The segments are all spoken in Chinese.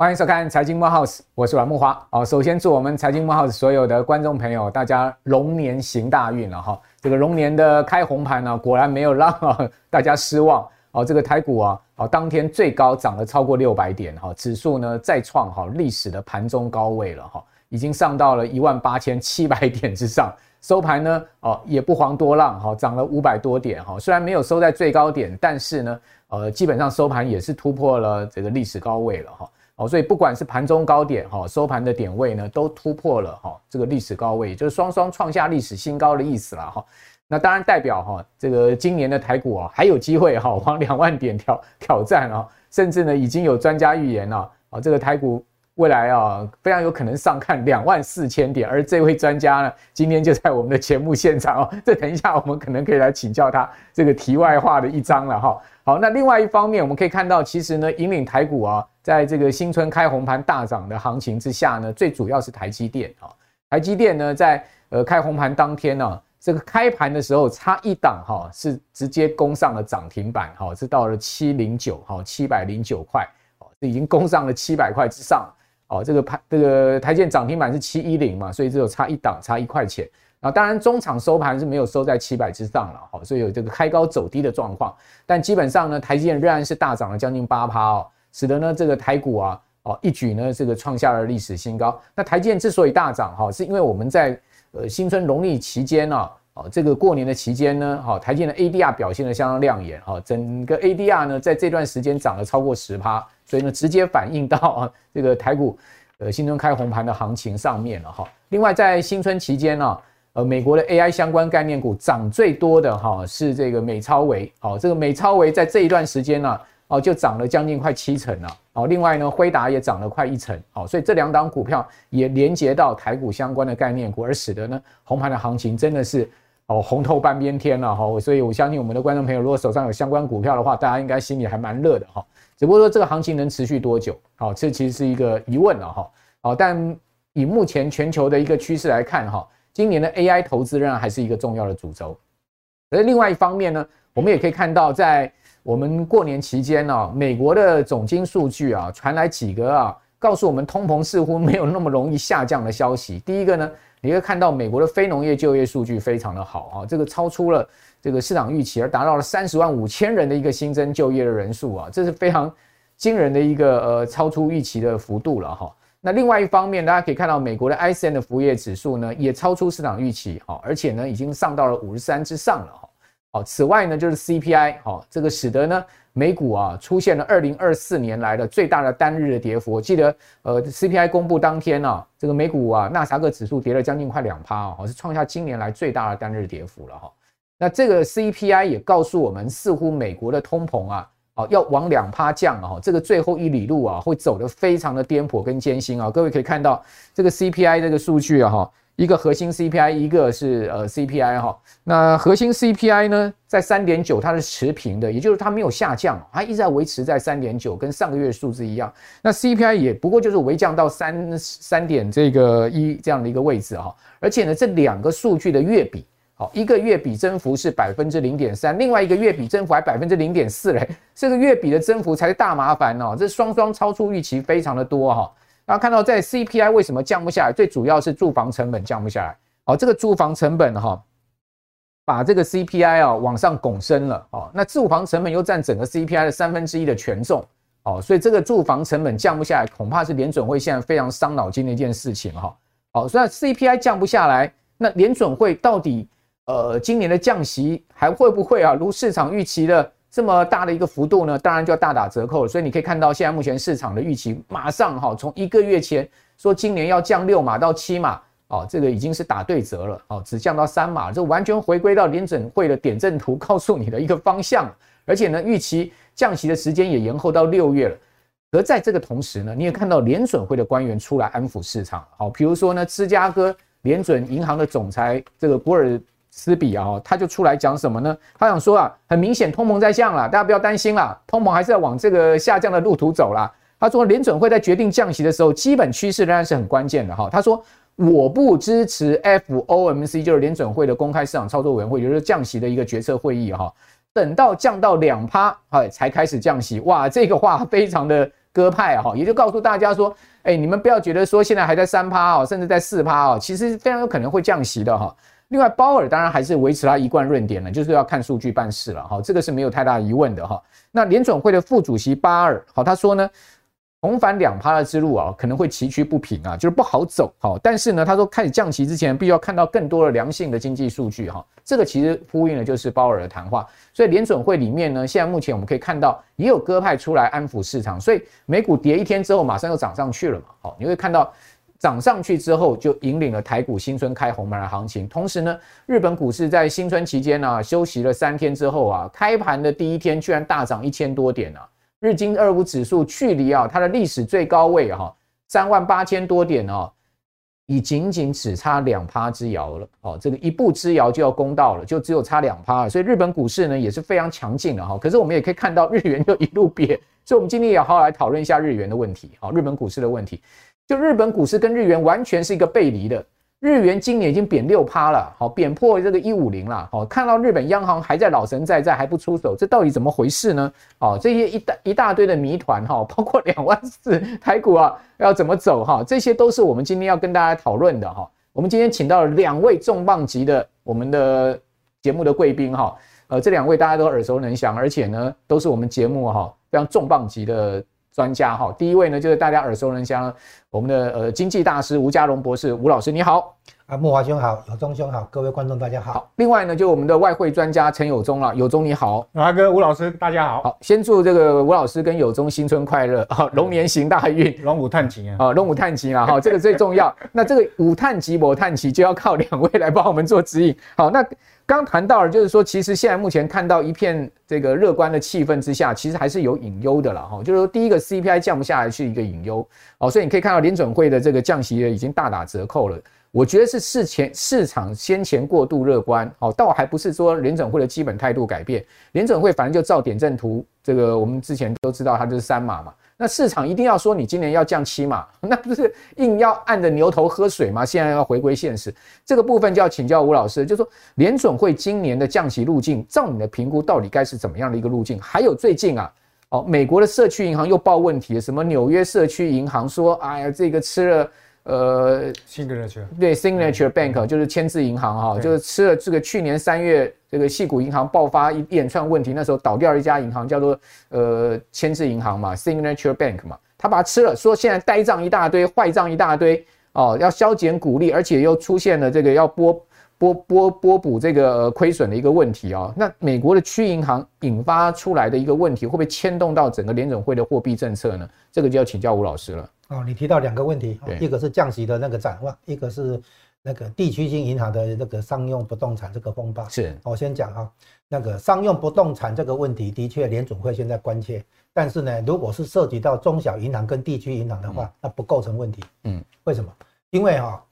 欢迎收看《财经慕 House》，我是阮慕驊。好，首先祝我们《财经慕 House》所有的观众朋友，大家龙年行大运了哈。这个龙年的开红盘呢，果然没有让大家失望。哦，这个台股啊，哦，当天最高涨了超过六百点哈，指数呢再创哈历史的盘中高位了哈，已经上到了一万八千七百点之上。收盘呢，哦，也不遑多让哈，涨了五百多点哈。虽然没有收在最高点，但是呢，呃，基本上收盘也是突破了这个历史高位了哈。哦，所以不管是盘中高点哈，收盘的点位呢，都突破了哈这个历史高位，就是双双创下历史新高的意思了哈。那当然代表哈这个今年的台股啊还有机会哈往两万点挑挑战啊，甚至呢已经有专家预言了啊，这个台股未来啊非常有可能上看两万四千点，而这位专家呢今天就在我们的节目现场哦，这等一下我们可能可以来请教他这个题外话的一章了哈。好，那另外一方面我们可以看到，其实呢引领台股啊。在这个新春开红盘大涨的行情之下呢，最主要是台积电啊。台积电呢，在呃开红盘当天呢，这个开盘的时候差一档哈，是直接攻上了涨停板哈，是到了七零九哈，七百零九块哦，已经攻上了七百块之上哦。这个盘这个台建涨停板是七一零嘛，所以只有差一档，差一块钱。啊，当然中场收盘是没有收在七百之上了哈，所以有这个开高走低的状况。但基本上呢，台积电仍然是大涨了将近八趴哦。使得呢这个台股啊哦一举呢这个创下了历史新高。那台积电之所以大涨哈，是因为我们在呃新春农历期间呢哦这个过年的期间呢哈台积的 ADR 表现得相当亮眼哈，整个 ADR 呢在这段时间涨了超过十趴，所以呢直接反映到啊这个台股呃新春开红盘的行情上面了哈。另外在新春期间呢呃美国的 AI 相关概念股涨最多的哈是这个美超微哦，这个美超微在这一段时间呢。哦，就涨了将近快七成了。哦，另外呢，辉达也涨了快一成。哦，所以这两档股票也连接到台股相关的概念股，而使得呢红盘的行情真的是哦红透半边天了哈。所以我相信我们的观众朋友，如果手上有相关股票的话，大家应该心里还蛮热的哈。只不过说这个行情能持续多久？好，这其实是一个疑问了哈。好，但以目前全球的一个趋势来看哈，今年的 AI 投资仍然还是一个重要的主轴。而另外一方面呢，我们也可以看到在。我们过年期间呢，美国的总经数据啊传来几个啊，告诉我们通膨似乎没有那么容易下降的消息。第一个呢，你会看到美国的非农业就业数据非常的好啊，这个超出了这个市场预期，而达到了三十万五千人的一个新增就业的人数啊，这是非常惊人的一个呃超出预期的幅度了哈。那另外一方面，大家可以看到美国的 ISM 的服务业指数呢也超出市场预期哈，而且呢已经上到了五十三之上了哈。此外呢，就是 CPI，好，这个使得呢，美股啊出现了二零二四年来的最大的单日的跌幅。我记得，呃，CPI 公布当天呢，这个美股啊，纳斯达克指数跌了将近快两趴啊，是创下今年来最大的单日跌幅了哈。那这个 CPI 也告诉我们，似乎美国的通膨啊，哦，要往两趴降啊，这个最后一里路啊，会走得非常的颠簸跟艰辛啊。各位可以看到这个 CPI 这个数据啊，哈。一个核心 CPI，一个是呃 CPI 哈，那核心 CPI 呢，在三点九，它是持平的，也就是它没有下降，它一直在维持在三点九，跟上个月数字一样。那 CPI 也不过就是微降到三三点这个一这样的一个位置哈，而且呢，这两个数据的月比，好，一个月比增幅是百分之零点三，另外一个月比增幅还百分之零点四嘞，这个月比的增幅才是大麻烦哦，这双双超出预期非常的多哈。大家看到，在 CPI 为什么降不下来？最主要是住房成本降不下来。哦，这个住房成本哈，把这个 CPI 啊往上拱升了。哦，那住房成本又占整个 CPI 的三分之一的权重。哦，所以这个住房成本降不下来，恐怕是联准会现在非常伤脑筋的一件事情哈。好，所以 CPI 降不下来，那联准会到底呃今年的降息还会不会啊？如市场预期的？这么大的一个幅度呢，当然就要大打折扣了。所以你可以看到，现在目前市场的预期马上哈，从一个月前说今年要降六码到七码，哦，这个已经是打对折了，哦，只降到三码，这完全回归到联准会的点阵图告诉你的一个方向。而且呢，预期降息的时间也延后到六月了。而在这个同时呢，你也看到联准会的官员出来安抚市场，好，比如说呢，芝加哥联准银行的总裁这个古尔。斯比啊，他就出来讲什么呢？他想说啊，很明显通膨在降了，大家不要担心啦，通膨还是要往这个下降的路途走啦。他说，联准会在决定降息的时候，基本趋势仍然是很关键的哈。他说，我不支持 FOMC，就是联准会的公开市场操作委员会，也就是降息的一个决策会议哈。等到降到两趴，哎，才开始降息。哇，这个话非常的鸽派哈，也就告诉大家说，哎，你们不要觉得说现在还在三趴哦，甚至在四趴哦，其实非常有可能会降息的哈。另外，鲍尔当然还是维持他一贯论点呢，就是要看数据办事了哈，这个是没有太大疑问的哈。那联准会的副主席巴尔，好，他说呢。重返两趴的之路啊，可能会崎岖不平啊，就是不好走。好，但是呢，他说开始降息之前，必须要看到更多的良性的经济数据哈。这个其实呼应的就是鲍尔的谈话。所以联准会里面呢，现在目前我们可以看到也有鸽派出来安抚市场，所以美股跌一天之后，马上又涨上去了嘛。好，你会看到涨上去之后，就引领了台股新春开红盘的行情。同时呢，日本股市在新春期间呢，休息了三天之后啊，开盘的第一天居然大涨一千多点啊。日经二五指数距离啊它的历史最高位哈三万八千多点哦，已仅仅只差两趴之遥了哦，这个一步之遥就要攻到了，就只有差两趴了，所以日本股市呢也是非常强劲的哈。可是我们也可以看到日元就一路跌，所以我们今天也好好来讨论一下日元的问题，好，日本股市的问题，就日本股市跟日元完全是一个背离的。日元今年已经贬六趴了，好，贬破这个一五零了，好，看到日本央行还在老神在在，还不出手，这到底怎么回事呢？好，这些一大一大堆的谜团哈，包括两万四台股啊要怎么走哈，这些都是我们今天要跟大家讨论的哈。我们今天请到了两位重磅级的我们的节目的贵宾哈，呃，这两位大家都耳熟能详，而且呢都是我们节目哈非常重磅级的。专家哈，第一位呢就是大家耳熟能详，我们的呃经济大师吴家龙博士，吴老师你好啊，木华兄好，有忠兄好，各位观众大家好。好，另外呢就我们的外汇专家陈友忠了，友忠你好，阿哥吴老师大家好。好，先祝这个吴老师跟友忠新春快乐啊，龙年行大运，龙舞探吉啊，啊龙舞探吉啊哈，这个最重要。那这个五探吉我探吉就要靠两位来帮我们做指引。好，那。刚谈到了，就是说，其实现在目前看到一片这个乐观的气氛之下，其实还是有隐忧的了哈。就是说，第一个 CPI 降不下来是一个隐忧哦，所以你可以看到联准会的这个降息已经大打折扣了。我觉得是事前市场先前过度乐观哦，倒还不是说联准会的基本态度改变，联准会反正就照点阵图，这个我们之前都知道它就是三码嘛。那市场一定要说你今年要降息嘛，那不是硬要按着牛头喝水吗？现在要回归现实，这个部分就要请教吴老师，就是说联准会今年的降息路径，照你的评估，到底该是怎么样的一个路径？还有最近啊，哦，美国的社区银行又报问题，什么纽约社区银行说，哎呀，这个吃了。呃，Signature 对，Signature Bank 就是签字银行哈，就是吃了这个去年三月这个细谷银行爆发一连串问题，那时候倒掉一家银行，叫做呃签字银行嘛，Signature Bank 嘛，他把它吃了，说现在呆账一大堆，坏账一大堆哦，要削减股利，而且又出现了这个要拨拨拨拨补这个亏损的一个问题啊、哦，那美国的区银行引发出来的一个问题，会不会牵动到整个联总会的货币政策呢？这个就要请教吴老师了。哦，你提到两个问题，一个是降息的那个展望，一个是那个地区性银行的那个商用不动产这个风暴。是，我先讲哈，那个商用不动产这个问题，的确联总会现在关切，但是呢，如果是涉及到中小银行跟地区银行的话，那不构成问题。嗯，为什么？因为哈，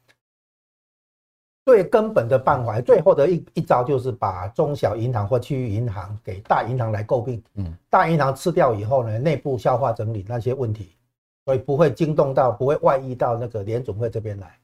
最根本的办法，最后的一一招就是把中小银行或区域银行给大银行来诟病。嗯，大银行吃掉以后呢，内部消化整理那些问题。所以不会惊动到，不会外溢到那个联总会这边来。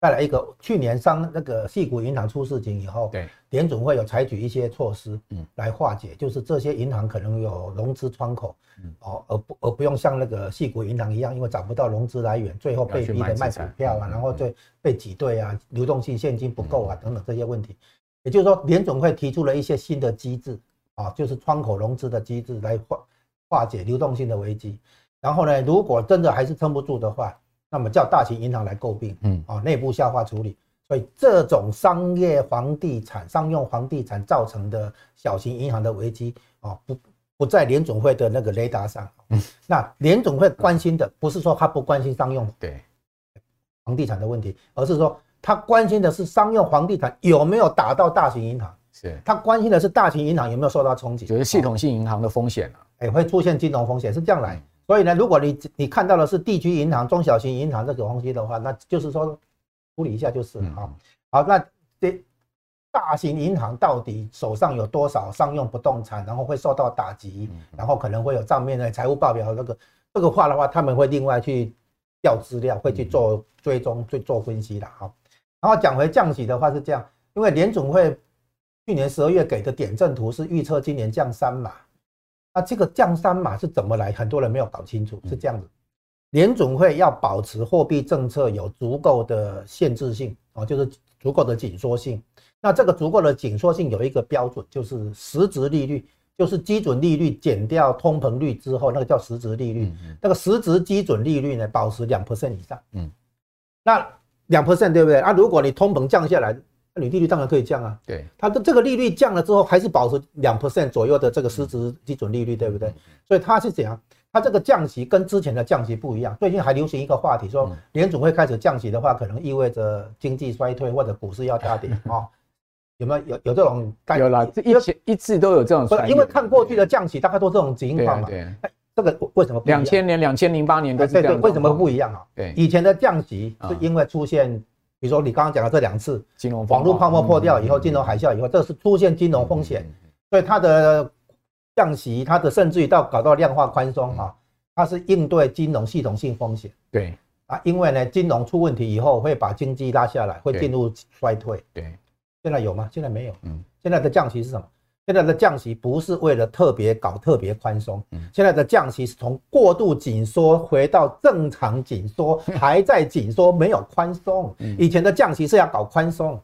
再来一个，去年商那个矽谷银行出事情以后，对，联总会有采取一些措施，嗯，来化解，就是这些银行可能有融资窗口，嗯，哦，而不而不用像那个矽谷银行一样，因为找不到融资来源，最后被逼的卖股票啊，然后就被挤兑啊，流动性现金不够啊，等等这些问题。也就是说，联总会提出了一些新的机制，啊，就是窗口融资的机制来化化解流动性的危机。然后呢，如果真的还是撑不住的话，那么叫大型银行来诟病，嗯，啊，内部消化处理。所以这种商业房地产、商用房地产造成的小型银行的危机，啊，不不在联总会的那个雷达上。嗯，那联总会关心的不是说他不关心商用对房地产的问题，而是说他关心的是商用房地产有没有打到大型银行。是，他关心的是大型银行有没有受到冲击，就是系统性银行的风险啊，哎，会出现金融风险，是这样来。所以呢，如果你你看到的是地区银行、中小型银行这个东西的话，那就是说处理一下就是了啊。好，那这大型银行到底手上有多少商用不动产，然后会受到打击，然后可能会有账面的财务报表这个这个话的话，他们会另外去调资料，会去做追踪、去做分析的哈。然后讲回降息的话是这样，因为联总会去年十二月给的点阵图是预测今年降三码，那这个降三码是怎么来？很多人没有搞清楚，是这样子。联总会要保持货币政策有足够的限制性啊，就是足够的紧缩性。那这个足够的紧缩性有一个标准，就是实质利率，就是基准利率减掉通膨率之后，那个叫实质利率。那个实质基准利率呢，保持两 percent 以上。嗯，那两 percent 对不对？啊，如果你通膨降下来，那你利率当然可以降啊。对，它的这个利率降了之后，还是保持两 percent 左右的这个实质基准利率，对不对？所以它是怎样？它这个降息跟之前的降息不一样，最近还流行一个话题，说联总会开始降息的话，可能意味着经济衰退或者股市要大跌 啊？有没有有有这种概念？有了，一直一直都有这种。因为看过去的降息，大概都这种情况嘛。对，这个为什么？两千年、两千零八年都是这样。对对，为什么不一样啊？对，以前的降息是因为出现，比如说你刚刚讲的这两次金融网络泡沫破掉以后，金融海啸以后，这是出现金融风险，所以它的。降息，它的甚至于到搞到量化宽松啊，它是应对金融系统性风险。对啊，因为呢，金融出问题以后会把经济拉下来，会进入衰退。对，现在有吗？现在没有。嗯，现在的降息是什么？现在的降息不是为了特别搞特别宽松。嗯，现在的降息是从过度紧缩回到正常紧缩，还在紧缩，没有宽松。以前的降息是要搞宽松，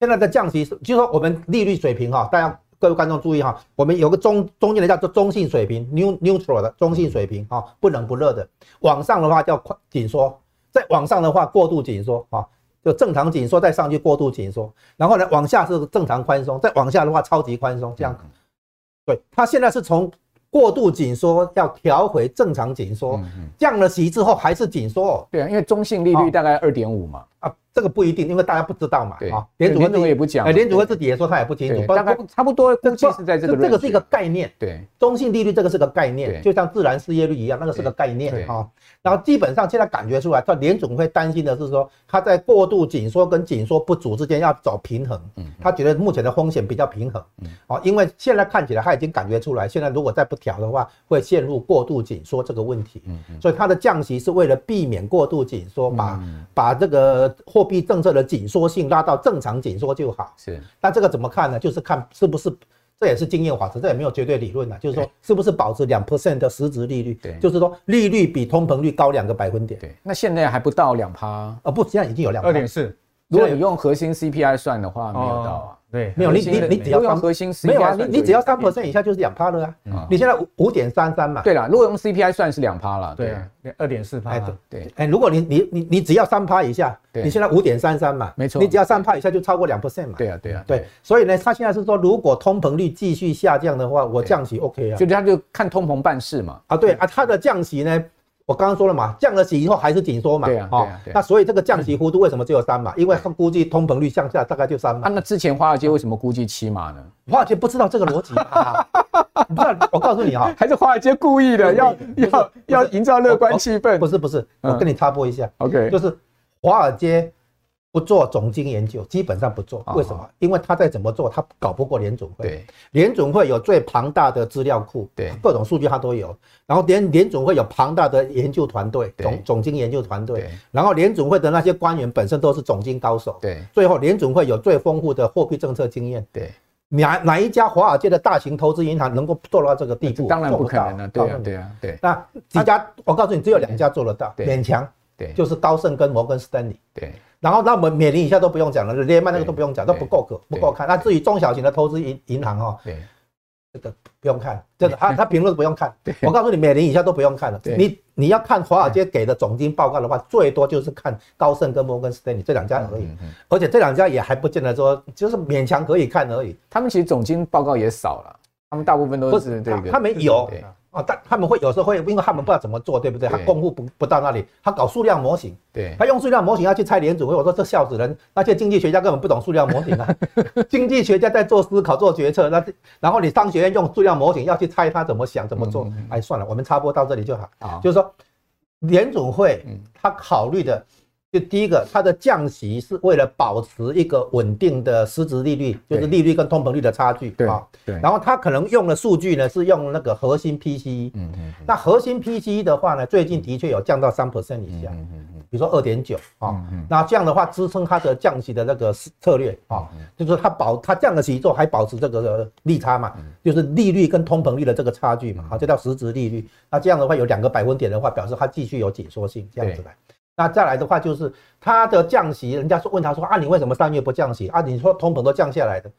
现在的降息是，就是说我们利率水平哈，大家。各位观众注意哈，我们有个中中间的叫做中性水平，neutral 的中性水平哈，不冷不热的。往上的话叫宽紧缩，再往上的话过度紧缩啊，就正常紧缩再上去过度紧缩，然后呢往下是正常宽松，再往下的话超级宽松这样。对，它现在是从过度紧缩要调回正常紧缩，降了息之后还是紧缩。对啊，因为中性利率大概二点五嘛。啊。这个不一定，因为大家不知道嘛。对啊，联储会也不讲。哎，联储会自己也说他也不清楚。大概差不多，估计是在这个。这个是一个概念。对，中性利率这个是个概念，就像自然失业率一样，那个是个概念啊。然后基本上现在感觉出来，他联总会担心的是说，他在过度紧缩跟紧缩不足之间要找平衡。嗯，他觉得目前的风险比较平衡。嗯，哦，因为现在看起来他已经感觉出来，现在如果再不调的话，会陷入过度紧缩这个问题。嗯，所以他的降息是为了避免过度紧缩，把把这个货。币政策的紧缩性拉到正常紧缩就好。是，那这个怎么看呢？就是看是不是，这也是经验法则，这也没有绝对理论啊。就是说，是不是保持两 percent 的实质利率？对，就是说利率比通膨率高两个百分点。对，那现在还不到两趴。哦，不，现在已经有两。二点四。如果你用核心 CPI 算的话，没有到啊。对，没有你你你只要用核心 CPI，没有啊，你你只要三 percent 以下就是两趴了啊。你现在五五点三三嘛。对了，如果用 CPI 算是两趴了。对，二点四趴。对对，哎，如果你你你你只要三趴以下，你现在五点三三嘛，没错，你只要三趴以下就超过两 percent 嘛。对啊对啊对，所以呢，他现在是说，如果通膨率继续下降的话，我降息 OK 啊。就他就看通膨办事嘛。啊对啊，他的降息呢？我刚刚说了嘛，降了息以后还是紧缩嘛，对啊，那所以这个降息幅度为什么只有三码？因为他估计通膨率向下大概就三码。啊，那之前华尔街为什么估计七码呢？华尔街不知道这个逻辑啊，不知道。我告诉你哈，还是华尔街故意的，要要要营造乐观气氛。不是不是，我跟你插播一下，OK，就是华尔街。不做总经研究，基本上不做。为什么？因为他再怎么做，他搞不过联总会。对，联总会有最庞大的资料库，对，各种数据他都有。然后联联总会有庞大的研究团队，总总经研究团队。然后联总会的那些官员本身都是总经高手。对，最后联总会有最丰富的货币政策经验。对，哪哪一家华尔街的大型投资银行能够做到这个地步？当然不可能了。对啊，对啊，对。那几家？我告诉你，只有两家做得到，勉强。对，就是高盛跟摩根士丹利。对。然后，那我们美林以下都不用讲了，连麦那个都不用讲，都不够可不够看。那至于中小型的投资银银行哈，对，这个不用看，这个他 他评论不用看。我告诉你，美林以下都不用看了。你你要看华尔街给的总经报告的话，最多就是看高盛跟摩根斯丹利这两家而已。而且这两家也还不见得说，就是勉强可以看而已。他们其实总经报告也少了，他们大部分都是这个。他们有。哦，但他们会有时候会，因为他们不知道怎么做，对不对？他功夫不不到那里，他搞数量模型，对，他用数量模型要去猜联准会，我说这笑死人，那些经济学家根本不懂数量模型啊。经济学家在做思考、做决策，那然后你商学院用数量模型要去猜他怎么想、怎么做，哎，算了，我们插播到这里就好。啊，就是说联准会他考虑的就第一个，它的降息是为了保持一个稳定的实质利率，就是利率跟通膨率的差距。对啊，对。然后它可能用的数据呢是用那个核心 PCE。嗯嗯。那核心 PCE 的话呢，最近的确有降到三 percent 以下。嗯。比如说二点九啊，那这样的话支撑它的降息的那个策略啊，就是它保它降了息之后还保持这个利差嘛，就是利率跟通膨率的这个差距嘛，啊，这叫实质利率。那这样的话有两个百分点的话，表示它继续有紧缩性，这样子来。那再来的话就是它的降息，人家说问他说啊，你为什么三月不降息啊？你说通膨都降下来的，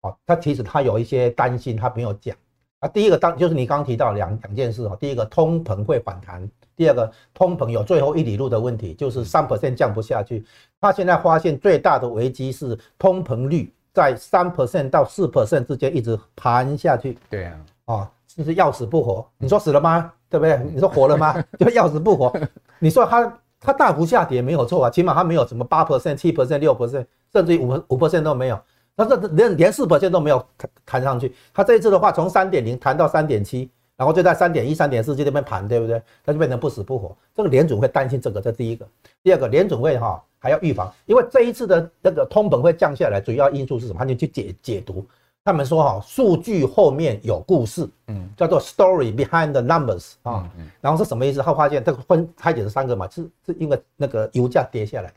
哦，他其实他有一些担心，他没有讲啊。第一个当就是你刚刚提到两两件事哦，第一个通膨会反弹，第二个通膨有最后一里路的问题，就是三 percent 降不下去。他现在发现最大的危机是通膨率在三 percent 到四 percent 之间一直盘下去。对啊，啊，就是要死不活。你说死了吗？对不对？你说活了吗？就要死不活。你说他。它大幅下跌没有错啊，起码它没有什么八 percent、七 percent、六 percent，甚至于五五 percent 都没有。它这连连四 percent 都没有弹弹上去。它这一次的话，从三点零弹到三点七，然后就在三点一、三点四这边盘，对不对？它就变成不死不活。这个联准会担心这个，这第一个。第二个，联准会哈还要预防，因为这一次的那个通膨会降下来，主要因素是什么？他就去解解读。他们说哈，数据后面有故事，嗯，叫做 story behind the numbers 啊，然后是什么意思？他发现这个分拆解是三个嘛，是是因为那个油价跌下来，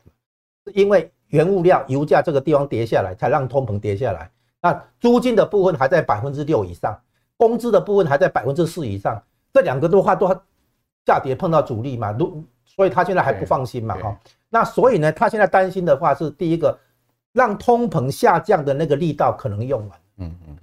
是因为原物料油价这个地方跌下来，才让通膨跌下来。那租金的部分还在百分之六以上，工资的部分还在百分之四以上，这两个的话都下跌碰到阻力嘛，如所以他现在还不放心嘛，哈。那所以呢，他现在担心的话是第一个，让通膨下降的那个力道可能用完。嗯嗯，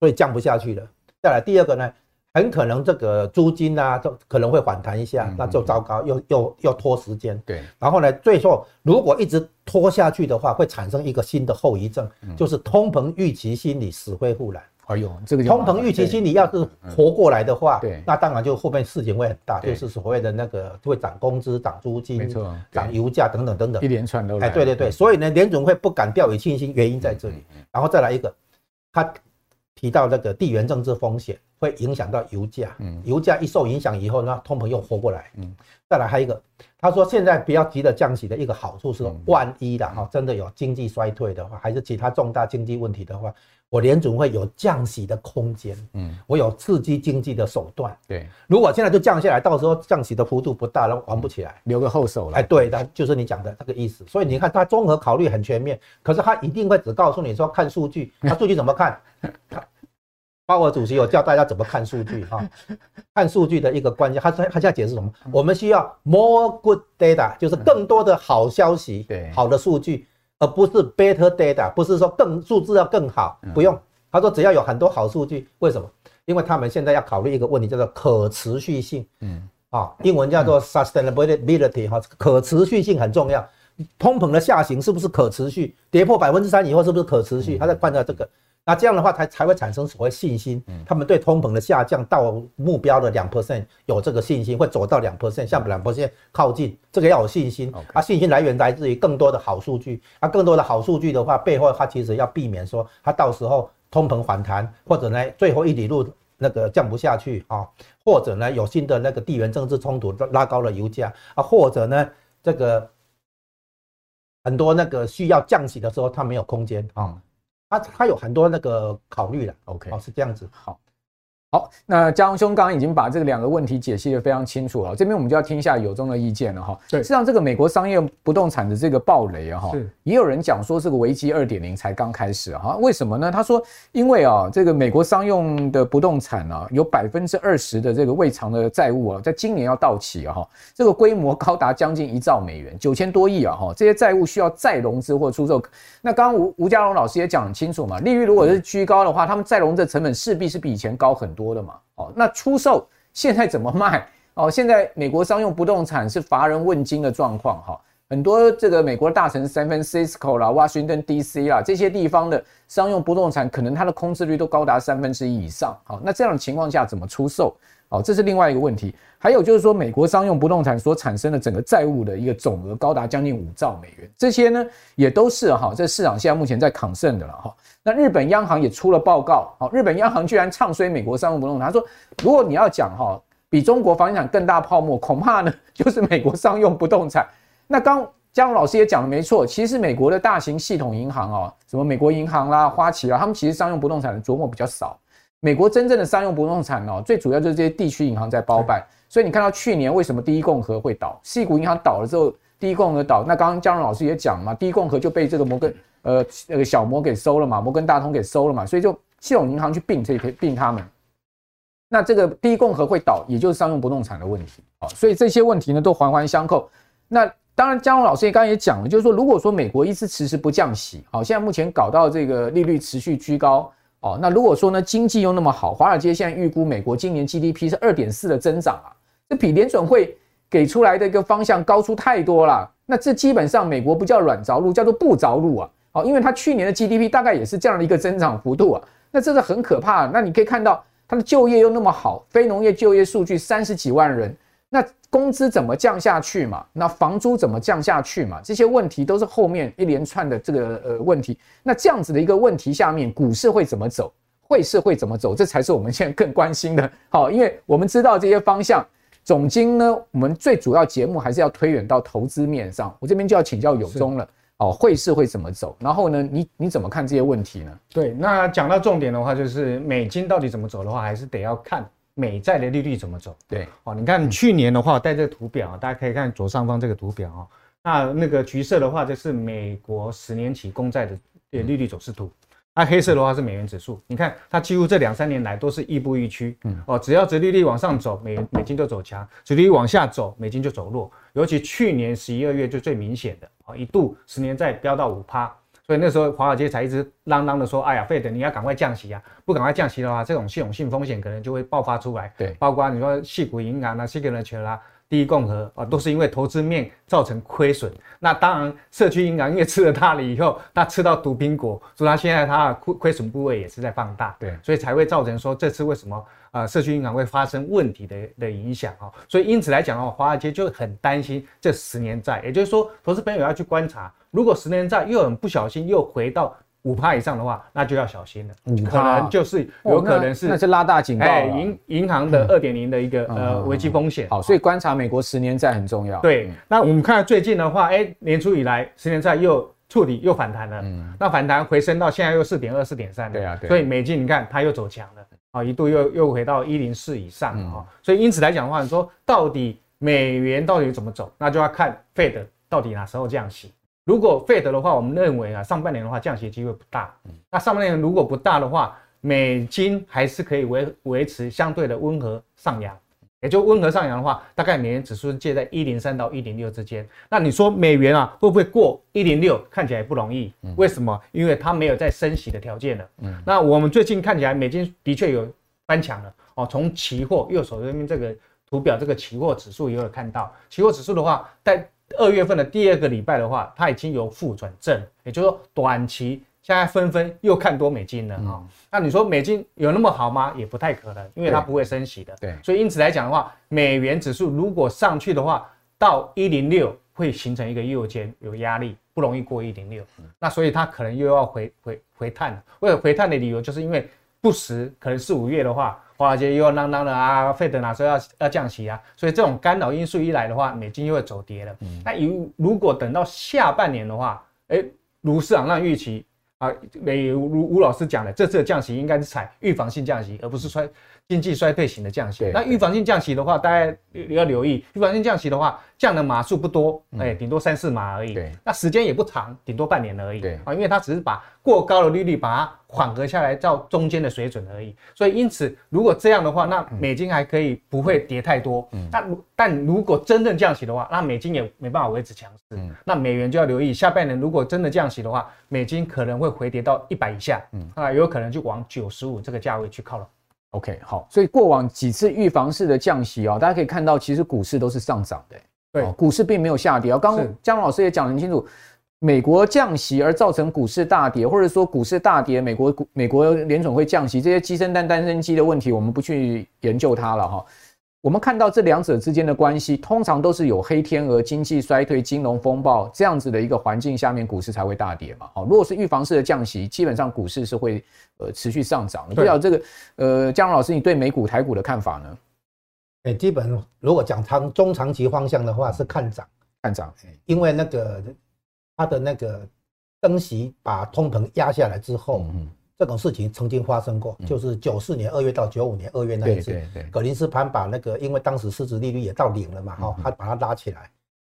所以降不下去了。再来第二个呢，很可能这个租金啊，就可能会反弹一下，那就糟糕，又又又拖时间。对，然后呢，最后如果一直拖下去的话，会产生一个新的后遗症，就是通膨预期心理死灰复燃。哎呦，这个通膨预期心理要是活过来的话，对，那当然就后面事情会很大，就是所谓的那个会涨工资、涨租金、没错，涨油价等等等等，一连串都哎，对对对，所以呢，联总会不敢掉以轻心，原因在这里。然后再来一个。他提到那个地缘政治风险。会影响到油价，嗯，油价一受影响以后，呢通膨又活过来，嗯，再来还有一个，他说现在不要急着降息的一个好处是，万一的哈，真的有经济衰退的话，还是其他重大经济问题的话。我联准会有降息的空间，嗯，我有刺激经济的手段，对。如果现在就降下来，到时候降息的幅度不大，那玩不起来，留个后手了。哎，对，的就是你讲的这个意思。所以你看，他综合考虑很全面，可是他一定会只告诉你说看数据，他数据怎么看？鲍尔主席有教大家怎么看数据哈，看数据的一个关键，他他他现在解释什么？我们需要 more good data，就是更多的好消息，对，好的数据。而不是 better data，不是说更数字要更好，不用。他说只要有很多好数据，为什么？因为他们现在要考虑一个问题，叫做可持续性。嗯，啊，英文叫做 sustainability 哈，可持续性很重要。通膨的下行是不是可持续？跌破百分之三以后是不是可持续？他在判断这个。那这样的话才才会产生所谓信心，他们对通膨的下降到目标的两 percent 有这个信心，会走到两 percent，向两 percent 靠近，这个要有信心。啊，信心来源来自于更多的好数据。啊，更多的好数据的话，背后它其实要避免说它到时候通膨反弹，或者呢最后一里路那个降不下去啊，或者呢有新的那个地缘政治冲突拉高了油价啊，或者呢这个很多那个需要降息的时候，它没有空间啊。他他有很多那个考虑的，OK，哦，是这样子，好。好，那嘉荣兄刚刚已经把这个两个问题解析的非常清楚了，这边我们就要听一下有中的意见了哈。对，实际上这个美国商业不动产的这个暴雷啊哈，也有人讲说这个危机二点零才刚开始哈。为什么呢？他说，因为啊，这个美国商用的不动产啊，有百分之二十的这个未偿的债务啊，在今年要到期啊哈，这个规模高达将近一兆美元，九千多亿啊哈，这些债务需要再融资或出售。那刚刚吴吴家荣老师也讲很清楚嘛，利率如果是居高的话，他们再融资成本势必是比以前高很多。多的嘛，哦，那出售现在怎么卖？哦，现在美国商用不动产是乏人问津的状况，哈，很多这个美国大城，San Francisco 啦、Washington D.C. 啦这些地方的商用不动产，可能它的空置率都高达三分之一以上，好，那这样的情况下怎么出售？哦，这是另外一个问题。还有就是说，美国商用不动产所产生的整个债务的一个总额高达将近五兆美元，这些呢也都是哈，在市场现在目前在抗胜的了哈。那日本央行也出了报告，好，日本央行居然唱衰美国商用不动产，他说，如果你要讲哈，比中国房地产更大泡沫，恐怕呢就是美国商用不动产。那刚嘉龙老师也讲的没错，其实美国的大型系统银行哦，什么美国银行啦、花旗啦，他们其实商用不动产的琢磨比较少。美国真正的商用不动产哦，最主要就是这些地区银行在包办。所以你看到去年为什么第一共和会倒？矽谷银行倒了之后，第一共和倒，那刚刚江龙老师也讲嘛，第一共和就被这个摩根呃那个小摩给收了嘛，摩根大通给收了嘛，所以就系统银行去并这些并他们。那这个第一共和会倒，也就是商用不动产的问题啊。所以这些问题呢都环环相扣。那当然，江龙老师也刚刚也讲了，就是说，如果说美国一直迟迟不降息，好，现在目前搞到这个利率持续居高，哦，那如果说呢，经济又那么好，华尔街现在预估美国今年 GDP 是二点四的增长啊，这比联准会给出来的一个方向高出太多了。那这基本上美国不叫软着陆，叫做不着陆啊，好，因为它去年的 GDP 大概也是这样的一个增长幅度啊，那这是很可怕。那你可以看到它的就业又那么好，非农业就业数据三十几万人。那工资怎么降下去嘛？那房租怎么降下去嘛？这些问题都是后面一连串的这个呃问题。那这样子的一个问题下面，股市会怎么走？汇市会怎么走？这才是我们现在更关心的。好，因为我们知道这些方向。总经呢，我们最主要节目还是要推远到投资面上。我这边就要请教永忠了。哦，汇市会怎么走？然后呢，你你怎么看这些问题呢？对，那讲到重点的话，就是美金到底怎么走的话，还是得要看。美债的利率怎么走？对，哦，你看去年的话，带这个图表，大家可以看左上方这个图表啊。那那个橘色的话，就是美国十年期公债的利率走势图。那黑色的话是美元指数。你看它几乎这两三年来都是亦步亦趋。嗯，哦，只要殖利率往上走，美美金就走强；殖利率往下走，美金就走弱。尤其去年十一二月就最明显的，哦，一度十年债飙到五趴。所以那时候华尔街才一直嚷嚷的说：“哎呀，费德你要赶快降息啊！不赶快降息的话，这种系统性风险可能就会爆发出来。”对，包括你说矽谷银行啊、Signature 啦、第一共和啊，都是因为投资面造成亏损。那当然，社区银行因为吃了它了以后，它吃到毒苹果，所以它现在它的亏亏损部位也是在放大。对，所以才会造成说这次为什么啊，社区银行会发生问题的的影响啊。所以因此来讲的话，华尔街就很担心这十年债，也就是说，投资朋友要去观察。如果十年债又很不小心又回到五趴以上的话，那就要小心了。可能就是有可能是、哦、那，那是拉大警告了。银银行的二点零的一个、嗯、呃危机风险。好，所以观察美国十年债很重要。对，那我们看最近的话，哎、欸，年初以来十年债又触底又反弹了。嗯，那反弹回升到现在又四点二、四点三。对啊，对。所以美金你看它又走强了啊，一度又又回到一零四以上啊、嗯。所以因此来讲的话，你说到底美元到底怎么走，那就要看 Fed 到底哪时候降息。如果 Fed 的话，我们认为啊，上半年的话降息机会不大。那上半年如果不大的话，美金还是可以维维持相对的温和上扬。也就温和上扬的话，大概美元指数介在一零三到一零六之间。那你说美元啊会不会过一零六？看起来不容易。为什么？因为它没有在升息的条件了。那我们最近看起来美金的确有翻强了哦。从期货右手这边这个图表，这个期货指数也有看到，期货指数的话在。二月份的第二个礼拜的话，它已经由负转正，也就是说短期现在纷纷又看多美金了啊、嗯。那你说美金有那么好吗？也不太可能，因为它不会升息的。对，所以因此来讲的话，美元指数如果上去的话，到一零六会形成一个右肩，有压力，不容易过一零六。那所以它可能又要回回回探。为了回探的理由，就是因为不时可能四五月的话。华尔街又要嚷嚷了啊，费德哪时候要要降息啊？所以这种干扰因素一来的话，美金又会走跌了。嗯、那如如果等到下半年的话，哎，如市场上预期啊，美如吴老师讲的，这次的降息应该是采预防性降息，而不是衰经济衰退型的降息。那预防性降息的话，大家要留意，预防性降息的话，降的码数不多，哎，顶多三四码而已。对，那时间也不长，顶多半年而已。对啊，因为它只是把过高的利率把它缓和下来到中间的水准而已。所以因此，如果这样的话，那美金还可以不会跌太多。嗯，但但如果真正降息的话，那美金也没办法维持强势。嗯，那美元就要留意，下半年如果真的降息的话，美金可能会回跌到一百以下。嗯，啊，有可能就往九十五这个价位去靠了。OK，好，所以过往几次预防式的降息啊、哦，大家可以看到，其实股市都是上涨的，对、哦，股市并没有下跌啊。刚刚江老师也讲得很清楚，美国降息而造成股市大跌，或者说股市大跌，美国股美国联总会降息，这些鸡生蛋蛋生鸡的问题，我们不去研究它了哈。我们看到这两者之间的关系，通常都是有黑天鹅、经济衰退、金融风暴这样子的一个环境下面，股市才会大跌嘛。好，如果是预防式的降息，基本上股市是会呃持续上涨的。不知道这个呃，江老师，你对美股、台股的看法呢？哎，基本如果讲长中长期方向的话是看涨，看涨，因为那个它的那个升息把通膨压下来之后，嗯，这种事情曾经发生过，就是九四年二月到九五年二月那一次，葛林斯潘把那个因为当时市值利率也到零了嘛，哈，他把它拉起来，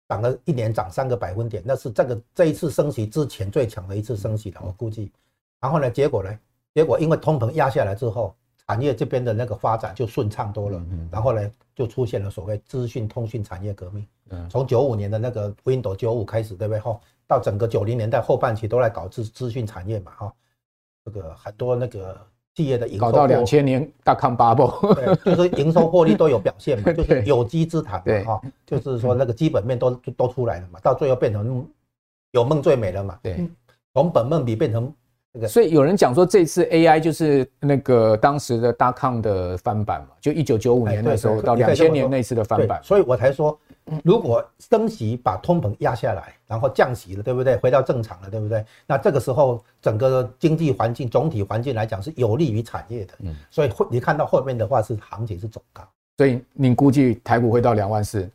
涨了一年涨三个百分点，那是这个这一次升息之前最强的一次升息了，我估计。然后呢，结果呢，结果因为通膨压下来之后。产业这边的那个发展就顺畅多了，然后呢，就出现了所谓资讯通讯产业革命。从九五年的那个 Windows 九五开始，对不对？哈，到整个九零年代后半期都来搞资资讯产业嘛，哈，这个很多那个企业的营收搞到两千年大康 bubble，对，就是营收获利都有表现嘛，就是有机之谈嘛，哈，就是说那个基本面都都出来了嘛，到最后变成有梦最美了嘛，对，从本梦比变成。所以有人讲说，这次 AI 就是那个当时的 dot-com 的翻版嘛，就一九九五年那时候到两千年那次的翻版。所以我才说，如果升息把通膨压下来，然后降息了，对不对？回到正常了，对不对？那这个时候整个经济环境总体环境来讲是有利于产业的。嗯，所以会你看到后面的话是行情是走高。所以你估计台股会到两万四？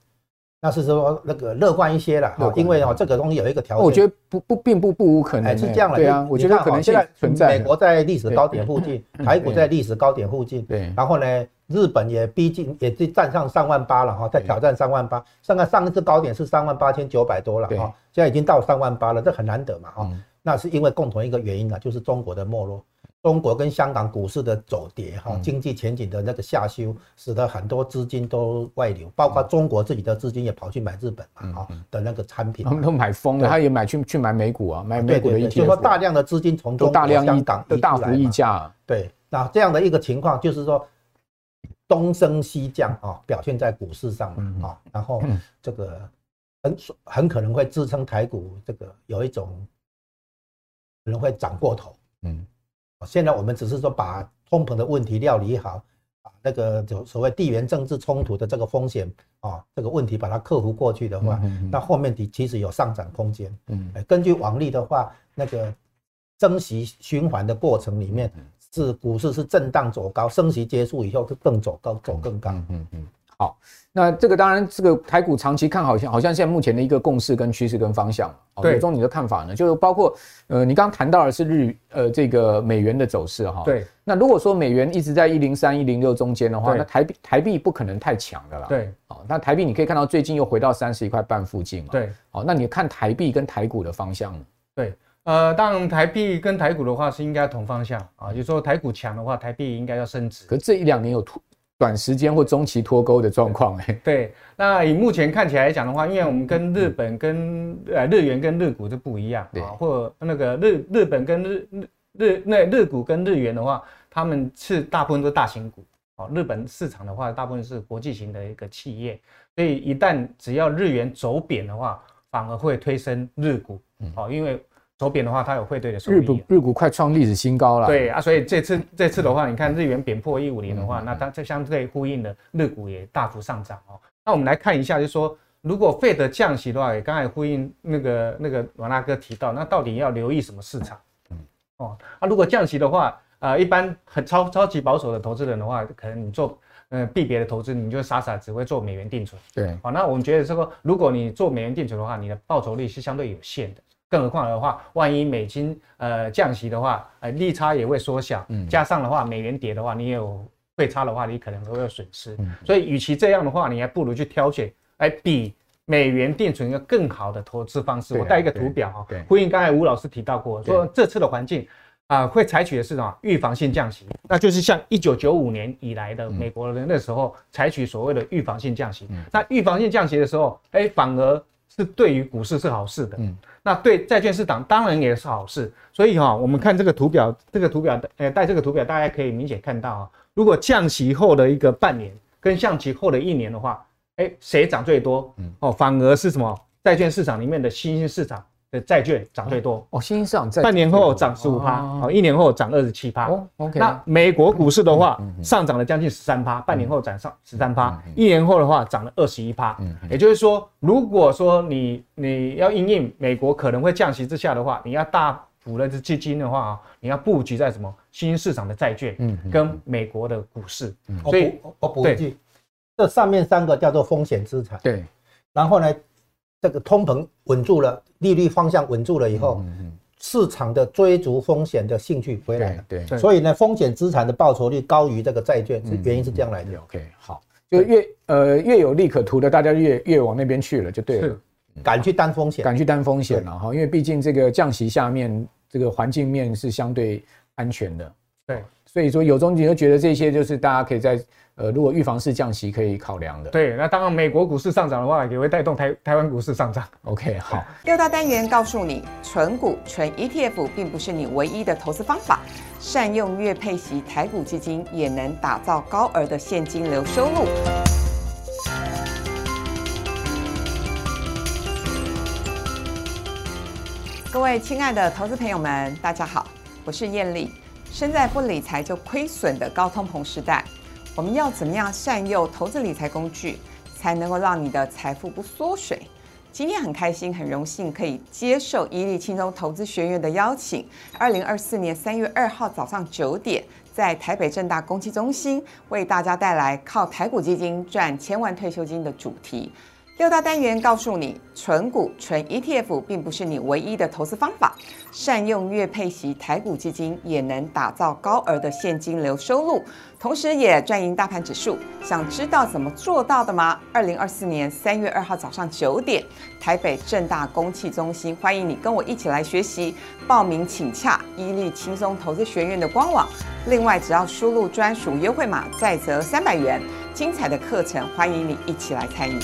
那是说那个乐观一些了，因为哦这个东西有一个条件，我觉得不不并不不无可能，是这样的。对啊，我觉得可能现在存在。美国在历史高点附近，台股在历史高点附近，对。然后呢，日本也逼近，也是站上三万八了哈，在挑战三万八。上个上一次高点是三万八千九百多了哈，现在已经到三万八了，这很难得嘛哈。那是因为共同一个原因呢，就是中国的没落。中国跟香港股市的走跌，哈，经济前景的那个下修，使得很多资金都外流，包括中国自己的资金也跑去买日本嘛，哈的那个产品，他们都买疯了，他也买去去买美股啊，买美股的 ETF，就说大量的资金从中国、香港的大幅溢价，对，那这样的一个情况就是说东升西降啊，表现在股市上嘛，啊，然后这个很很可能会支撑台股，这个有一种可能会涨过头，嗯。现在我们只是说把通膨的问题料理好，把那个就所谓地缘政治冲突的这个风险啊，这个问题把它克服过去的话，那后面的其实有上涨空间。嗯，根据往例的话，那个增息循环的过程里面，是股市是震荡走高，升息结束以后就更走高，走更高。嗯嗯。好，那这个当然，这个台股长期看好，像好像现在目前的一个共识跟趋势跟方向。对，有中你的看法呢？就是包括呃，你刚刚谈到的是日呃这个美元的走势哈。对。那如果说美元一直在一零三一零六中间的话，那台币台币不可能太强的啦。对。好，那台币你可以看到最近又回到三十一块半附近嘛。对。好，那你看台币跟台股的方向呢？对，呃，当然台币跟台股的话是应该同方向啊，就是说台股强的话，台币应该要升值。可这一两年有突。短时间或中期脱钩的状况，哎，对，那以目前看起来讲的话，因为我们跟日本跟呃日元跟日股就不一样啊，或那个日日本跟日日日那日股跟日元的话，他们是大部分都是大型股哦。日本市场的话，大部分是国际型的一个企业，所以一旦只要日元走贬的话，反而会推升日股，哦，因为。走贬的话，它有汇兑的收益。日股日股快创历史新高了。对啊，所以这次这次的话，你看日元贬破一五零的话，那它这相对呼应的日股也大幅上涨哦。那我们来看一下，就是说，如果费德降息的话，也刚才呼应那个那个王大哥提到，那到底要留意什么市场？嗯哦，那如果降息的话，呃，一般很超超级保守的投资人的话，可能你做嗯币别的投资，你就傻傻只会做美元定存。对，好，那我们觉得这个，如果你做美元定存的话，你的报酬率是相对有限的。更何况的话，万一美金呃降息的话，呃利差也会缩小。嗯，加上的话，美元跌的话，你有汇差的话，你可能会有损失。嗯，所以与其这样的话，你还不如去挑选哎比美元定存一个更好的投资方式。我带一个图表哈，呼应刚才吴老师提到过，说这次的环境啊，会采取的是什么预防性降息，那就是像一九九五年以来的美国人那时候采取所谓的预防性降息。那预防性降息的时候，哎反而。是对于股市是好事的，嗯，那对债券市场当然也是好事。所以哈，我们看这个图表，这个图表呃，带这个图表，大家可以明显看到啊，如果降息后的一个半年跟降息后的一年的话，哎，谁涨最多？嗯，哦，反而是什么？债券市场里面的新兴市场。的债券涨最多哦，新兴市场在半年后涨十五趴，哦，一年后涨二十七趴。哦，OK。那美国股市的话，上涨了将近十三趴，半年后涨上十三趴，一年后的话涨了二十一趴。嗯，也就是说，如果说你你要因应美国可能会降息之下的话，你要大幅的基金的话啊，你要布局在什么新兴市场的债券，嗯，跟美国的股市。所以我补一句，这上面三个叫做风险资产。对，然后呢？这个通膨稳住了，利率方向稳住了以后，市场的追逐风险的兴趣回来了，对，对，所以呢，风险资产的报酬率高于这个债券，是原因是这样来的。OK，好，就越呃越有利可图的，大家越越往那边去了，就对了，敢去担风险，敢去担风险了哈，因为毕竟这个降息下面，这个环境面是相对安全的，对，所以说有中你就觉得这些就是大家可以在。呃，如果预防式降息可以考量的，对，那当然美国股市上涨的话，也会带动台台湾股市上涨。OK，好。六大单元告诉你，存股、存 ETF 并不是你唯一的投资方法，善用月配息台股基金，也能打造高额的现金流收入。各位亲爱的投资朋友们，大家好，我是艳丽。身在不理财就亏损的高通膨时代。我们要怎么样善用投资理财工具，才能够让你的财富不缩水？今天很开心，很荣幸可以接受伊利轻松投资学院的邀请。二零二四年三月二号早上九点，在台北正大公企中心，为大家带来靠台股基金赚千万退休金的主题。六大单元告诉你，存股、存 ETF 并不是你唯一的投资方法，善用月配息台股基金，也能打造高额的现金流收入。同时也赚赢大盘指数，想知道怎么做到的吗？二零二四年三月二号早上九点，台北正大公汽中心，欢迎你跟我一起来学习。报名请洽伊利轻松投资学院的官网。另外，只要输入专属优惠码，再折三百元。精彩的课程，欢迎你一起来参与。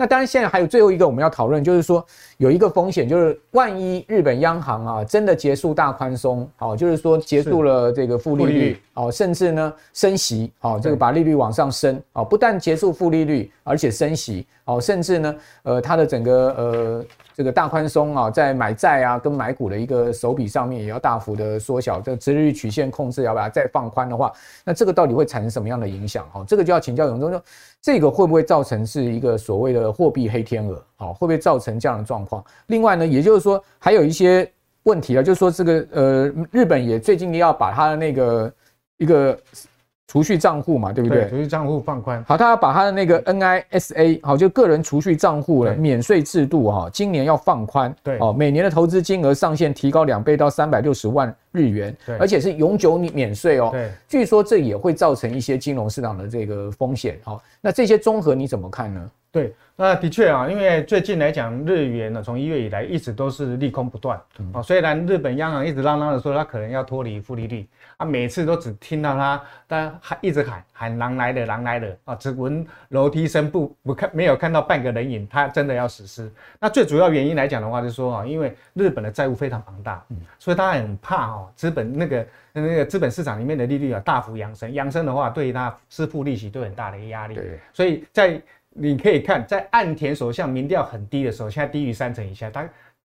那当然，现在还有最后一个我们要讨论，就是说有一个风险，就是万一日本央行啊真的结束大宽松，好，就是说结束了这个负利率，哦，甚至呢升息，哦，这个把利率往上升，哦，不但结束负利率，而且升息，哦，甚至呢，呃，它的整个呃。这个大宽松啊，在买债啊跟买股的一个手笔上面也要大幅的缩小，这个殖利率曲线控制要把它再放宽的话，那这个到底会产生什么样的影响？哈，这个就要请教永忠说，这个会不会造成是一个所谓的货币黑天鹅？好，会不会造成这样的状况？另外呢，也就是说还有一些问题啊，就是说这个呃，日本也最近要把它的那个一个。储蓄账户嘛，对不对？储蓄账户放宽。好，他要把他的那个 NISA，好，就个人储蓄账户的免税制度哈，今年要放宽。对，哦，每年的投资金额上限提高两倍到三百六十万日元，而且是永久免税哦。对，据说这也会造成一些金融市场的这个风险。好，那这些综合你怎么看呢？对，那的确啊，因为最近来讲，日元呢，从一月以来一直都是利空不断。啊，虽然日本央行一直嚷嚷的说，它可能要脱离负利率。啊，每次都只听到他，但还一直喊喊狼来了，狼来了啊！只闻楼梯声，不不看，没有看到半个人影。它真的要实施。那最主要原因来讲的话，就是说啊，因为日本的债务非常庞大，嗯，所以他很怕哦，资本那个那个资本市场里面的利率啊大幅扬升，扬升的话，对于他支付利息都有很大的压力。所以在你可以看，在岸田首相民调很低的时候，现在低于三成以下，他。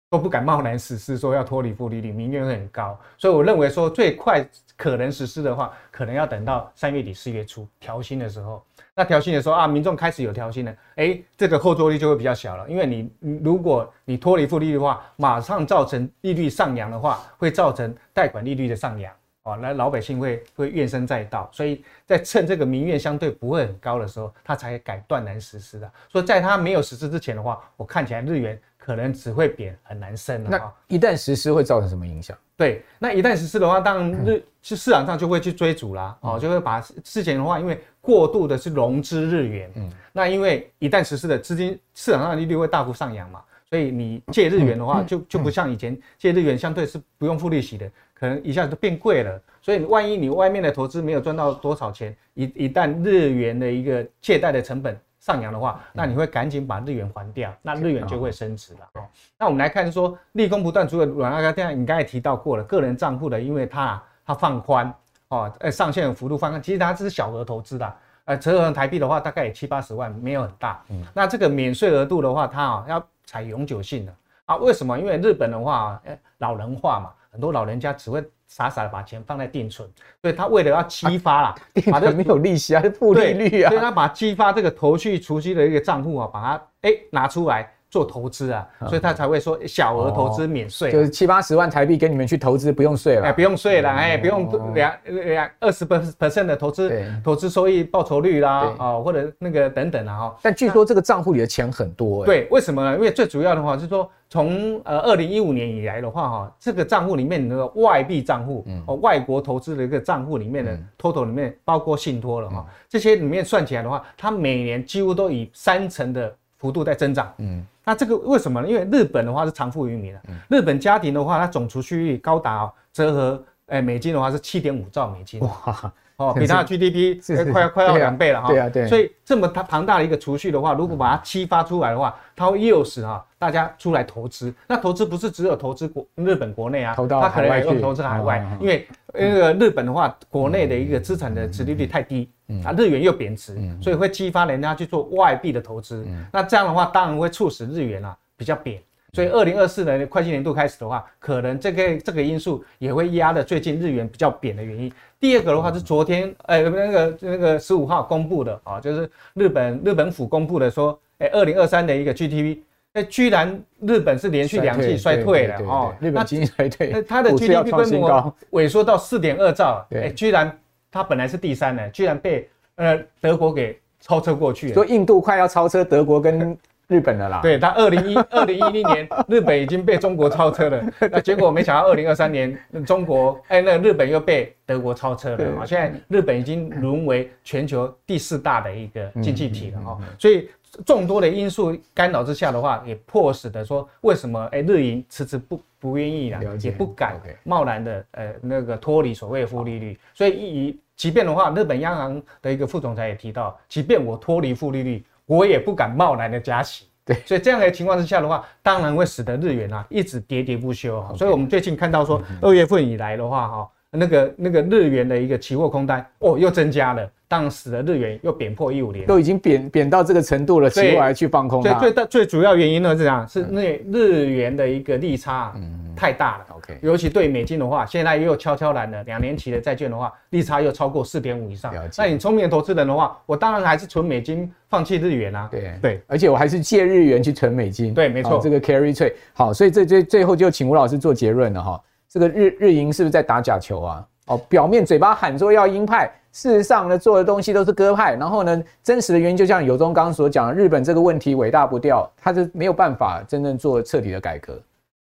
都不敢贸然实施，说要脱离负利率，民怨会很高，所以我认为说最快可能实施的话，可能要等到三月底四月初调薪的时候。那调薪的时候啊，民众开始有调薪了，哎，这个后坐力就会比较小了，因为你如果你脱离负利率的话，马上造成利率上扬的话，会造成贷款利率的上扬，哦，那老百姓会会怨声载道，所以在趁这个民怨相对不会很高的时候，他才改断然实施的。所以在他没有实施之前的话，我看起来日元。可能只会贬，很难升了。那一旦实施会造成什么影响？对，那一旦实施的话，当然日是市场上就会去追逐啦，哦，就会把之前的话，因为过度的是融资日元，嗯，那因为一旦实施的资金市场上的利率会大幅上扬嘛，所以你借日元的话，就就不像以前借日元相对是不用付利息的，可能一下子就变贵了。所以万一你外面的投资没有赚到多少钱，一一旦日元的一个借贷的成本。上扬的话，那你会赶紧把日元还掉，那日元就会升值了。哦，那我们来看说，利空不断，除了软大哥这样，你刚才提到过了，个人账户的，因为它它放宽哦，呃，上限幅度放宽，其实它只是小额投资的，呃，折合台币的话，大概也七八十万，没有很大。嗯，那这个免税额度的话，它啊要采永久性的啊，为什么？因为日本的话，哎，老人化嘛，很多老人家只会傻傻的把钱放在定存，所以他为了要激发啦，啊、定存没有利息啊，是负利率啊，所以他把激发这个投蓄储蓄的一个账户啊，把它哎拿出来。做投资啊，所以他才会说小额投资免税，就是七八十万台币给你们去投资，不用税了，哎，不用税了，哎，不用两两二十 percent 的投资投资收益报酬率啦，啊，或者那个等等啊，哈。但据说这个账户里的钱很多，对，为什么？呢？因为最主要的话是说，从呃二零一五年以来的话，哈，这个账户里面的外币账户，哦，外国投资的一个账户里面的 total 里面包括信托了哈，这些里面算起来的话，它每年几乎都以三成的幅度在增长，嗯。那这个为什么呢？因为日本的话是长富于民的，日本家庭的话，它总储蓄率高达折合诶美金的话是七点五兆美金，哇，哦，比它的 GDP 快要快要两倍了哈。对啊，对。所以这么它庞大的一个储蓄的话，如果把它激发出来的话，它会诱使啊大家出来投资。那投资不是只有投资国日本国内啊，它可能也用投资海外，因为那个日本的话，国内的一个资产的殖利率太低。啊，日元又贬值，所以会激发人家去做外币的投资。那这样的话，当然会促使日元啊比较贬。所以二零二四年的会计年度开始的话，可能这个这个因素也会压的最近日元比较贬的原因。第二个的话是昨天，哎，那个那个十五号公布的啊，就是日本日本府公布的说，哎，二零二三的一个 GDP，哎，居然日本是连续两季衰退了哦，日本经济衰退，那它的 GDP 规模萎缩到四点二兆，哎，居然。它本来是第三呢，居然被呃德国给超车过去了。说印度快要超车德国跟 日本的啦。对，他二零一 二零一零年日本已经被中国超车了，那结果没想到二零二三年中国哎那日本又被德国超车了啊！现在日本已经沦为全球第四大的一个经济体了哈。所以众多的因素干扰之下的话，也迫使的说为什么哎日银迟迟不。不愿意啦，也不敢贸然的呃那个脱离所谓的负利率，所以以即便的话，日本央行的一个副总裁也提到，即便我脱离负利率，我也不敢贸然的加息。对，所以这样的情况之下的话，当然会使得日元啊一直喋喋不休。所以我们最近看到说，二月份以来的话哈，那个那个日元的一个期货空单哦又增加了。当时的日元又贬破一五零，都已经贬贬到这个程度了，期货还去放空。最最主要原因呢是这样，是那日元的一个利差太大了。OK，尤其对美金的话，现在又悄悄然的两年期的债券的话，利差又超过四点五以上。那你聪明的投资人的话，我当然还是存美金，放弃日元啊。对对，而且我还是借日元去存美金。对，没错，这个 carry trade。好，所以这最最后就请吴老师做结论了哈。这个日日银是不是在打假球啊？哦，表面嘴巴喊说要鹰派。事实上呢，做的东西都是鸽派。然后呢，真实的原因就像有忠刚刚所讲，日本这个问题尾大不掉，他是没有办法真正做彻底的改革。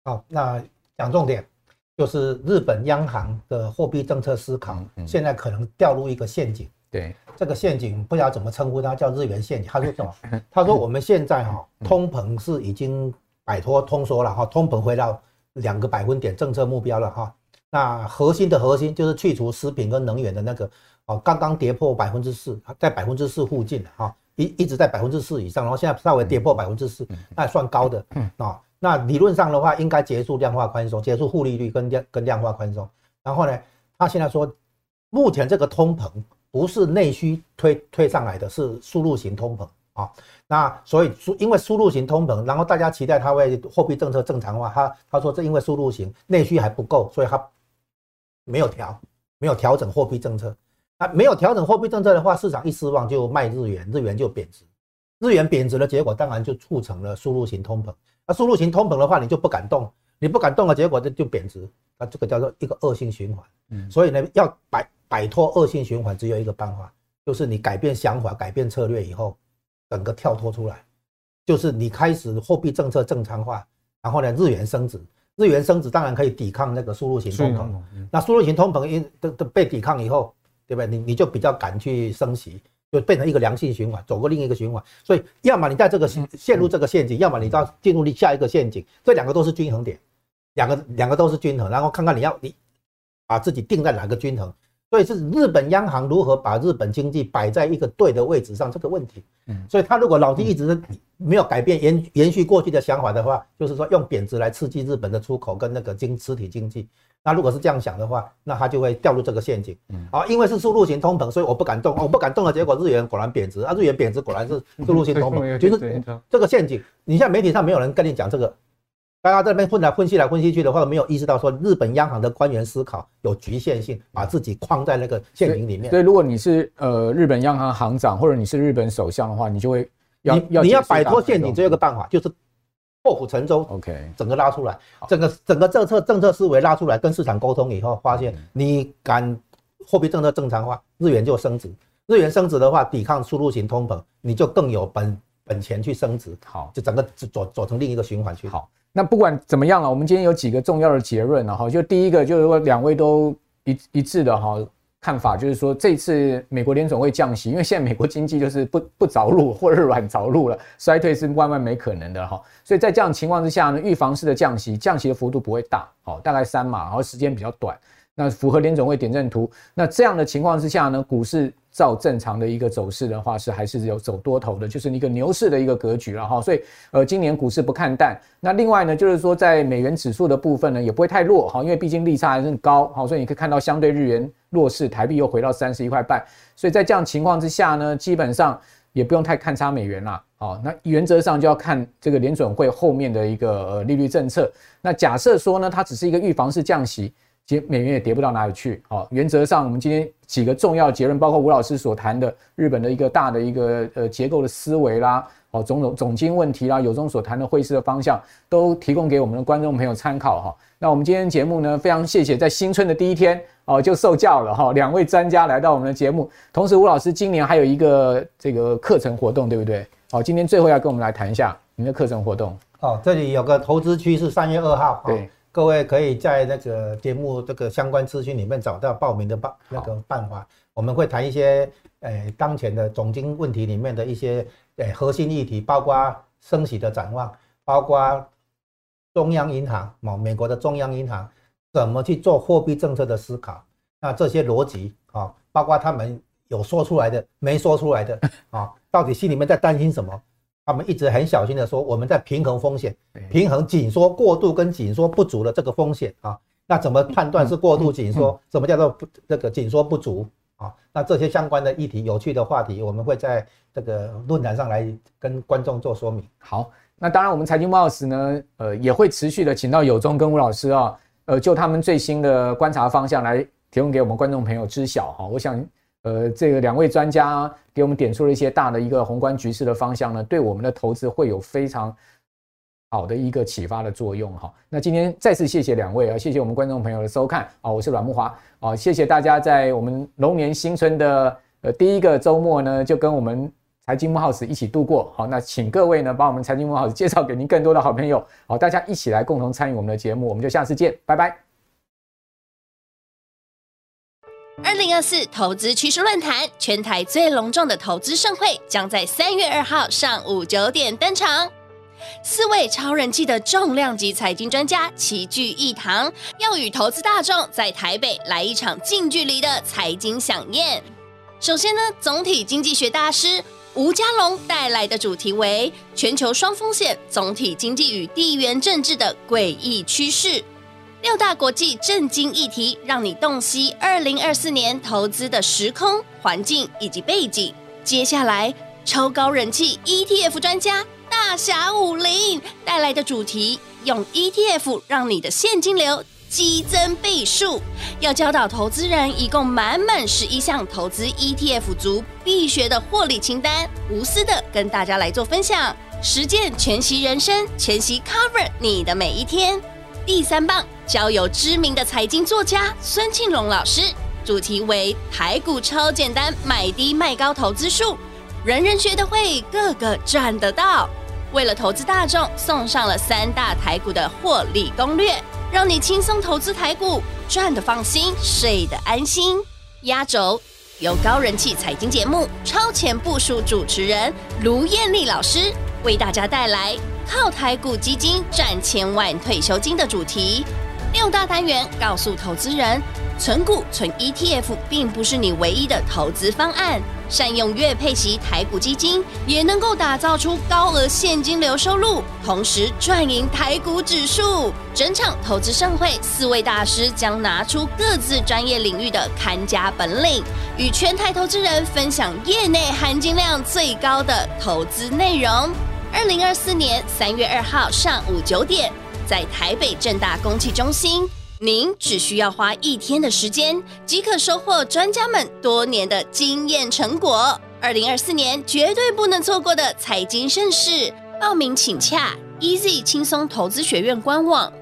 好，那讲重点，就是日本央行的货币政策思考，现在可能掉入一个陷阱。对，这个陷阱不知道怎么称呼它，叫日元陷阱。他说什么？他说我们现在哈，通膨是已经摆脱通缩了哈，通膨回到两个百分点政策目标了哈。那核心的核心就是去除食品跟能源的那个。哦，刚刚跌破百分之四，在百分之四附近哈，一一直在百分之四以上，然后现在稍微跌破百分之四，那还算高的啊。那理论上的话，应该结束量化宽松，结束负利率跟量跟量化宽松。然后呢，他现在说，目前这个通膨不是内需推推上来的，是输入型通膨啊。那所以输因为输入型通膨，然后大家期待它会货币政策正常化，他他说这因为输入型内需还不够，所以它没有调，没有调整货币政策。啊，没有调整货币政策的话，市场一失望就卖日元，日元就贬值，日元贬值的结果当然就促成了输入型通膨。那输入型通膨的话，你就不敢动，你不敢动的结果就就贬值，那这个叫做一个恶性循环。嗯，所以呢，要摆摆脱恶性循环，只有一个办法，就是你改变想法、改变策略以后，整个跳脱出来，就是你开始货币政策正常化，然后呢，日元升值，日元升值当然可以抵抗那个输入型通膨。那输入型通膨因都都被抵抗以后。对不对？你你就比较敢去升息，就变成一个良性循环，走过另一个循环。所以，要么你在这个陷入这个陷阱，要么你到进入下一个陷阱。这两个都是均衡点，两个两个都是均衡，然后看看你要你把自己定在哪个均衡。所以是日本央行如何把日本经济摆在一个对的位置上这个问题。嗯，所以他如果老弟一直没有改变延延续过去的想法的话，就是说用贬值来刺激日本的出口跟那个经实体经济。那如果是这样想的话，那他就会掉入这个陷阱。嗯，啊，因为是输入型通膨，所以我不敢动，我不敢动的结果，日元果然贬值啊，日元贬值果然是输入型通膨，就是这个陷阱。你现在媒体上没有人跟你讲这个。大家这边混来混去来混去去的话，没有意识到说日本央行的官员思考有局限性，把自己框在那个陷阱里面。所以，如果你是呃日本央行行长，或者你是日本首相的话，你就会要你你要摆脱陷阱，只有一个办法，就是破釜沉舟。OK，整个拉出来，整个整个政策政策思维拉出来，跟市场沟通以后，发现你敢货币政策正常化，日元就升值。日元升值的话，抵抗输入型通膨，你就更有本本钱去升值。好，就整个走走成另一个循环去。好。那不管怎么样了，我们今天有几个重要的结论了哈。就第一个就是说，两位都一一致的哈看法，就是说这次美国联总会降息，因为现在美国经济就是不 不着陆或者软着陆了，衰退是万万没可能的哈。所以在这样情况之下呢，预防式的降息，降息的幅度不会大，好，大概三码，然后时间比较短。那符合联总会点阵图。那这样的情况之下呢，股市照正常的一个走势的话，是还是有走多头的，就是一个牛市的一个格局了哈。所以呃，今年股市不看淡。那另外呢，就是说在美元指数的部分呢，也不会太弱哈，因为毕竟利差还是很高哈，所以你可以看到相对日元弱势，台币又回到三十一块半。所以在这样情况之下呢，基本上也不用太看差美元啦。好，那原则上就要看这个联准会后面的一个呃利率政策。那假设说呢，它只是一个预防式降息。其实美元也跌不到哪里去，好，原则上我们今天几个重要结论，包括吴老师所谈的日本的一个大的一个呃结构的思维啦，哦，种种总经问题啦，有中所谈的汇市的方向，都提供给我们的观众朋友参考哈。那我们今天节目呢，非常谢谢在新春的第一天哦就受教了哈，两位专家来到我们的节目，同时吴老师今年还有一个这个课程活动，对不对？好，今天最后要跟我们来谈一下您的课程活动。哦，这里有个投资区是，三月二号。对。各位可以在那个节目这个相关资讯里面找到报名的办那个办法。我们会谈一些诶当前的总经问题里面的一些诶核心议题，包括升息的展望，包括中央银行某美国的中央银行怎么去做货币政策的思考。那这些逻辑啊，包括他们有说出来的，没说出来的啊，到底心里面在担心什么？他们一直很小心的说，我们在平衡风险，平衡紧缩过度跟紧缩不足的这个风险啊。那怎么判断是过度紧缩？什么叫做不这个紧缩不足啊？那这些相关的议题、有趣的话题，我们会在这个论坛上来跟观众做说明。好，那当然我们财经慕 House 呢，呃，也会持续的请到有中跟吴老师啊，呃，就他们最新的观察方向来提供给我们观众朋友知晓哈。我想。呃，这个两位专家给我们点出了一些大的一个宏观局势的方向呢，对我们的投资会有非常好的一个启发的作用哈。那今天再次谢谢两位啊，谢谢我们观众朋友的收看啊，我是阮慕驊啊，谢谢大家在我们龙年新春的呃第一个周末呢，就跟我们财经木 House 一起度过好，那请各位呢把我们财经木 House 介绍给您更多的好朋友，好，大家一起来共同参与我们的节目，我们就下次见，拜拜。二零二四投资趋势论坛，全台最隆重的投资盛会，将在三月二号上午九点登场。四位超人气的重量级财经专家齐聚一堂，要与投资大众在台北来一场近距离的财经饗宴。首先呢，总体经济学大师吴家龙带来的主题为“全球双风险：总体经济与地缘政治的诡异趋势”。六大国际震惊议题，让你洞悉二零二四年投资的时空环境以及背景。接下来，超高人气 ETF 专家大侠武林带来的主题，用 ETF 让你的现金流激增倍数。要教导投资人，一共满满十一项投资 ETF 族必学的获利清单，无私的跟大家来做分享，实践全息人生，全息 Cover 你的每一天。第三棒。交由知名的财经作家孙庆龙老师，主题为台股超简单买低卖高投资术，人人学得会，个个赚得到。为了投资大众，送上了三大台股的获利攻略，让你轻松投资台股，赚得放心，睡得安心。压轴由高人气财经节目《超前部署》主持人卢艳丽老师为大家带来靠台股基金赚千万退休金的主题。六大单元告诉投资人，存股、存 ETF 并不是你唯一的投资方案。善用月配息台股基金，也能够打造出高额现金流收入，同时赚赢台股指数。整场投资盛会，四位大师将拿出各自专业领域的看家本领，与全台投资人分享业内含金量最高的投资内容。二零二四年三月二号上午九点。在台北正大公汽中心。您只需要花一天的时间，即可收获专家们多年的经验成果。二零二四年绝对不能错过的财经盛事，报名请洽 Easy 轻松投资学院官网